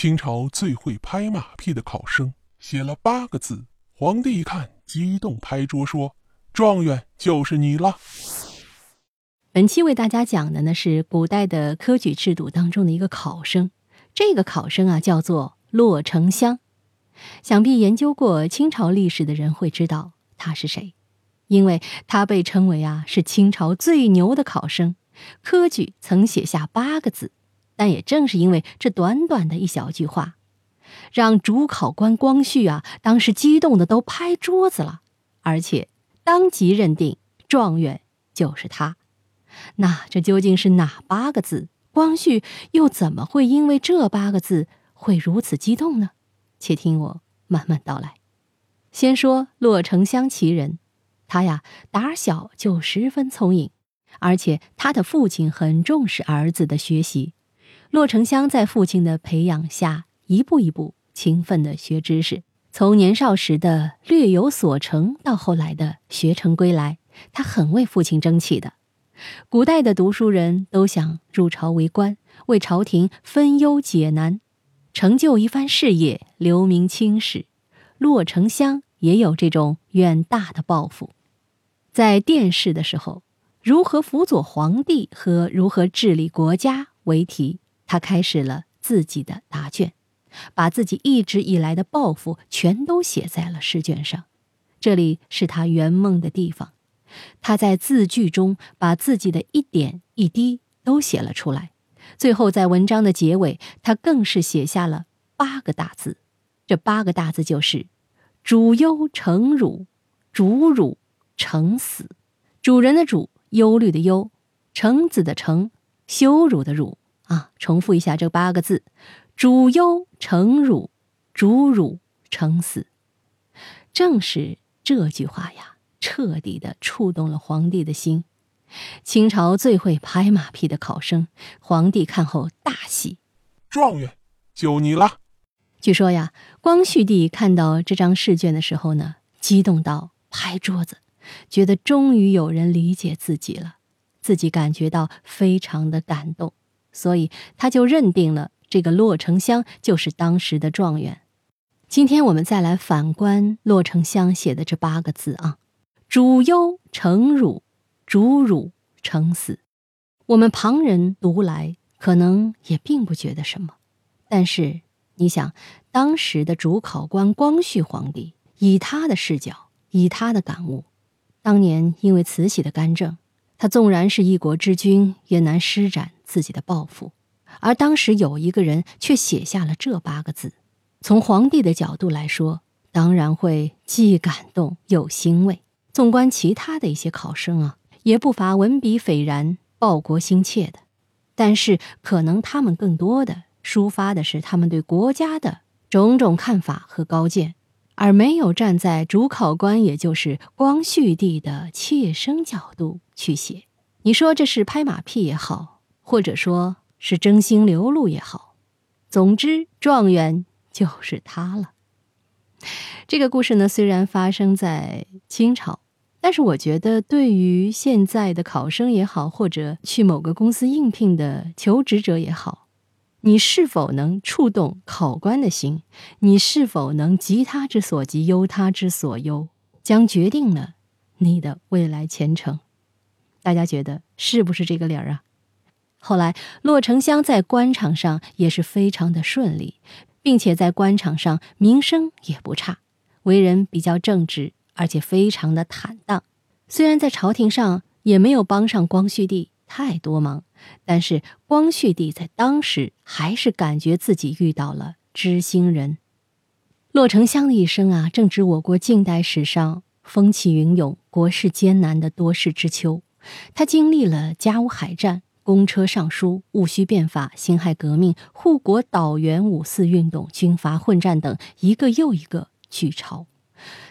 清朝最会拍马屁的考生写了八个字，皇帝一看，激动拍桌说：“状元就是你了。”本期为大家讲的呢是古代的科举制度当中的一个考生，这个考生啊叫做骆丞相。想必研究过清朝历史的人会知道他是谁，因为他被称为啊是清朝最牛的考生，科举曾写下八个字。但也正是因为这短短的一小句话，让主考官光绪啊当时激动的都拍桌子了，而且当即认定状元就是他。那这究竟是哪八个字？光绪又怎么会因为这八个字会如此激动呢？且听我慢慢道来。先说洛城乡其人，他呀打小就十分聪颖，而且他的父亲很重视儿子的学习。骆成香在父亲的培养下，一步一步勤奋地学知识。从年少时的略有所成，到后来的学成归来，他很为父亲争气的。古代的读书人都想入朝为官，为朝廷分忧解难，成就一番事业，留名青史。骆丞相也有这种远大的抱负。在殿试的时候，如何辅佐皇帝和如何治理国家为题。他开始了自己的答卷，把自己一直以来的抱负全都写在了试卷上。这里是他圆梦的地方。他在字句中把自己的一点一滴都写了出来。最后在文章的结尾，他更是写下了八个大字。这八个大字就是“主忧成辱，主辱成死”。主人的主，忧虑的忧；成子的成，羞辱的辱。啊，重复一下这八个字：主忧成辱，主辱成死。正是这句话呀，彻底的触动了皇帝的心。清朝最会拍马屁的考生，皇帝看后大喜，状元就你了。据说呀，光绪帝看到这张试卷的时候呢，激动到拍桌子，觉得终于有人理解自己了，自己感觉到非常的感动。所以他就认定了这个骆城乡就是当时的状元。今天我们再来反观骆城乡写的这八个字啊：“主忧成辱，主辱成死。”我们旁人读来可能也并不觉得什么，但是你想，当时的主考官光绪皇帝以他的视角，以他的感悟，当年因为慈禧的干政，他纵然是一国之君，也难施展。自己的抱负，而当时有一个人却写下了这八个字。从皇帝的角度来说，当然会既感动又欣慰。纵观其他的一些考生啊，也不乏文笔斐然、报国心切的，但是可能他们更多的抒发的是他们对国家的种种看法和高见，而没有站在主考官，也就是光绪帝的妾身角度去写。你说这是拍马屁也好。或者说是真心流露也好，总之状元就是他了。这个故事呢，虽然发生在清朝，但是我觉得对于现在的考生也好，或者去某个公司应聘的求职者也好，你是否能触动考官的心？你是否能急他之所急，忧他之所忧，将决定了你的未来前程。大家觉得是不是这个理儿啊？后来，骆丞相在官场上也是非常的顺利，并且在官场上名声也不差，为人比较正直，而且非常的坦荡。虽然在朝廷上也没有帮上光绪帝太多忙，但是光绪帝在当时还是感觉自己遇到了知心人。骆丞相的一生啊，正值我国近代史上风起云涌、国事艰难的多事之秋。他经历了甲午海战。公车上书、戊戌变法、辛亥革命、护国导员、五四运动、军阀混战等一个又一个巨潮，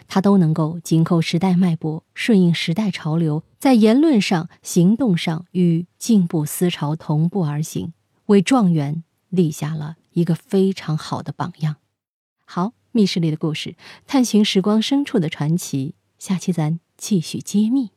他都能够紧扣时代脉搏，顺应时代潮流，在言论上、行动上与进步思潮同步而行，为状元立下了一个非常好的榜样。好，密室里的故事，探寻时光深处的传奇，下期咱继续揭秘。